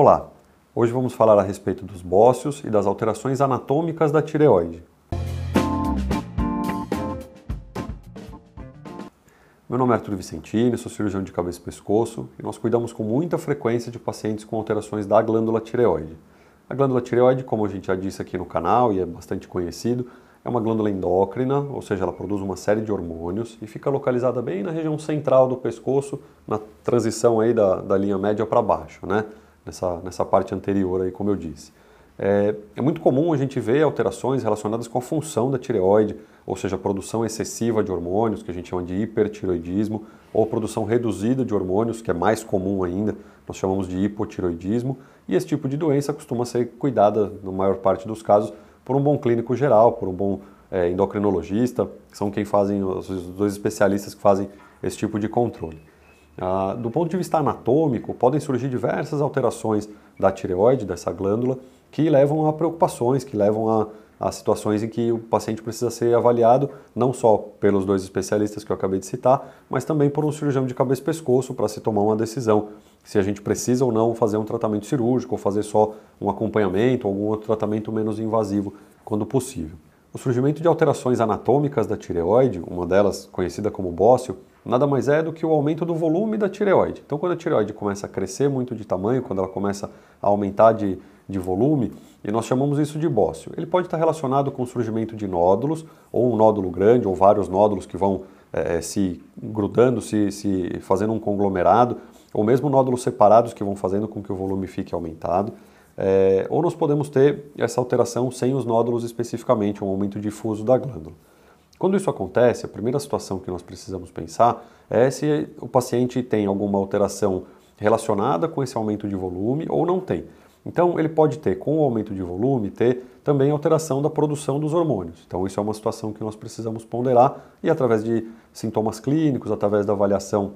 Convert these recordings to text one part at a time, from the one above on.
Olá, hoje vamos falar a respeito dos bócios e das alterações anatômicas da tireoide. Meu nome é Arthur Vicentini, sou cirurgião de cabeça e pescoço e nós cuidamos com muita frequência de pacientes com alterações da glândula tireoide. A glândula tireoide, como a gente já disse aqui no canal e é bastante conhecido, é uma glândula endócrina, ou seja, ela produz uma série de hormônios e fica localizada bem na região central do pescoço, na transição aí da, da linha média para baixo, né? Nessa, nessa parte anterior aí, como eu disse. É, é, muito comum a gente ver alterações relacionadas com a função da tireoide, ou seja, produção excessiva de hormônios, que a gente chama de hipertiroidismo, ou produção reduzida de hormônios, que é mais comum ainda, nós chamamos de hipotiroidismo, e esse tipo de doença costuma ser cuidada, na maior parte dos casos, por um bom clínico geral, por um bom é, endocrinologista, que são quem fazem, os dois especialistas que fazem esse tipo de controle. Ah, do ponto de vista anatômico, podem surgir diversas alterações da tireoide, dessa glândula, que levam a preocupações, que levam a, a situações em que o paciente precisa ser avaliado, não só pelos dois especialistas que eu acabei de citar, mas também por um cirurgião de cabeça e pescoço para se tomar uma decisão se a gente precisa ou não fazer um tratamento cirúrgico ou fazer só um acompanhamento ou algum outro tratamento menos invasivo quando possível. O surgimento de alterações anatômicas da tireoide, uma delas conhecida como bócio, nada mais é do que o aumento do volume da tireoide. Então, quando a tireoide começa a crescer muito de tamanho, quando ela começa a aumentar de, de volume, e nós chamamos isso de bócio. Ele pode estar relacionado com o surgimento de nódulos, ou um nódulo grande, ou vários nódulos que vão é, se grudando, se, se fazendo um conglomerado, ou mesmo nódulos separados que vão fazendo com que o volume fique aumentado. É, ou nós podemos ter essa alteração sem os nódulos especificamente, um aumento difuso da glândula. Quando isso acontece, a primeira situação que nós precisamos pensar é se o paciente tem alguma alteração relacionada com esse aumento de volume ou não tem. Então, ele pode ter, com o aumento de volume, ter também alteração da produção dos hormônios. Então, isso é uma situação que nós precisamos ponderar e, através de sintomas clínicos, através da avaliação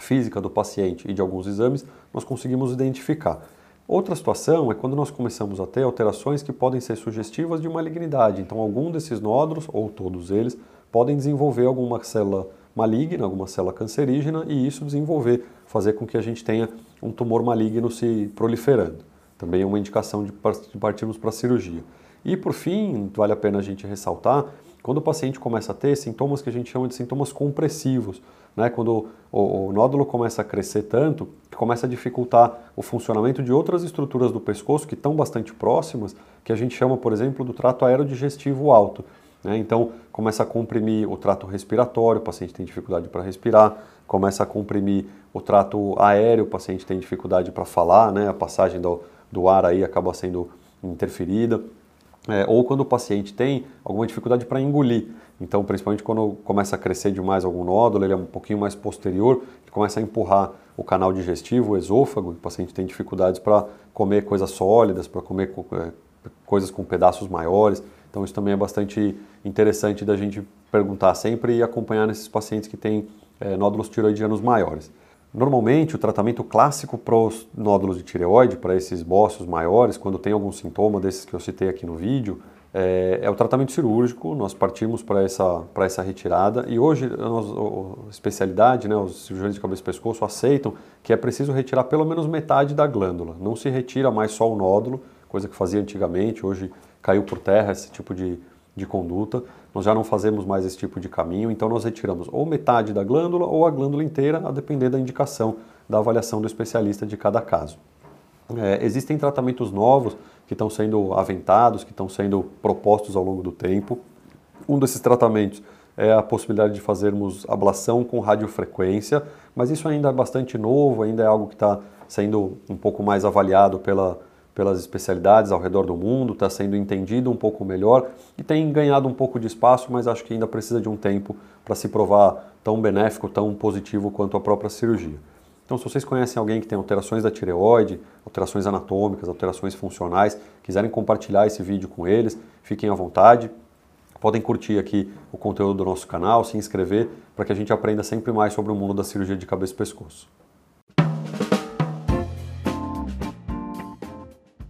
física do paciente e de alguns exames, nós conseguimos identificar. Outra situação é quando nós começamos a ter alterações que podem ser sugestivas de malignidade. Então, algum desses nódulos, ou todos eles, podem desenvolver alguma célula maligna, alguma célula cancerígena, e isso desenvolver, fazer com que a gente tenha um tumor maligno se proliferando. Também é uma indicação de partirmos para a cirurgia. E por fim, vale a pena a gente ressaltar, quando o paciente começa a ter sintomas que a gente chama de sintomas compressivos, né? quando o, o nódulo começa a crescer tanto que começa a dificultar o funcionamento de outras estruturas do pescoço que estão bastante próximas, que a gente chama, por exemplo, do trato aerodigestivo alto. Né? Então, começa a comprimir o trato respiratório, o paciente tem dificuldade para respirar, começa a comprimir o trato aéreo, o paciente tem dificuldade para falar, né? a passagem do, do ar aí acaba sendo interferida é, ou quando o paciente tem alguma dificuldade para engolir. Então, principalmente quando começa a crescer demais algum nódulo, ele é um pouquinho mais posterior, ele começa a empurrar o canal digestivo, o esôfago, o paciente tem dificuldades para comer coisas sólidas, para comer é, coisas com pedaços maiores. Então, isso também é bastante interessante da gente perguntar sempre e acompanhar nesses pacientes que têm é, nódulos tiroidianos maiores. Normalmente, o tratamento clássico para os nódulos de tireoide, para esses bócios maiores, quando tem algum sintoma desses que eu citei aqui no vídeo, é, é o tratamento cirúrgico. Nós partimos para essa, essa retirada e hoje a especialidade, né, os cirurgiões de cabeça e pescoço aceitam que é preciso retirar pelo menos metade da glândula. Não se retira mais só o nódulo, coisa que fazia antigamente, hoje caiu por terra esse tipo de, de conduta. Nós já não fazemos mais esse tipo de caminho, então nós retiramos ou metade da glândula ou a glândula inteira, a depender da indicação da avaliação do especialista de cada caso. É, existem tratamentos novos que estão sendo aventados, que estão sendo propostos ao longo do tempo. Um desses tratamentos é a possibilidade de fazermos ablação com radiofrequência, mas isso ainda é bastante novo, ainda é algo que está sendo um pouco mais avaliado pela, pelas especialidades ao redor do mundo, está sendo entendido um pouco melhor e tem ganhado um pouco de espaço, mas acho que ainda precisa de um tempo para se provar tão benéfico, tão positivo quanto a própria cirurgia. Então, se vocês conhecem alguém que tem alterações da tireoide, alterações anatômicas, alterações funcionais, quiserem compartilhar esse vídeo com eles, fiquem à vontade. Podem curtir aqui o conteúdo do nosso canal, se inscrever, para que a gente aprenda sempre mais sobre o mundo da cirurgia de cabeça e pescoço.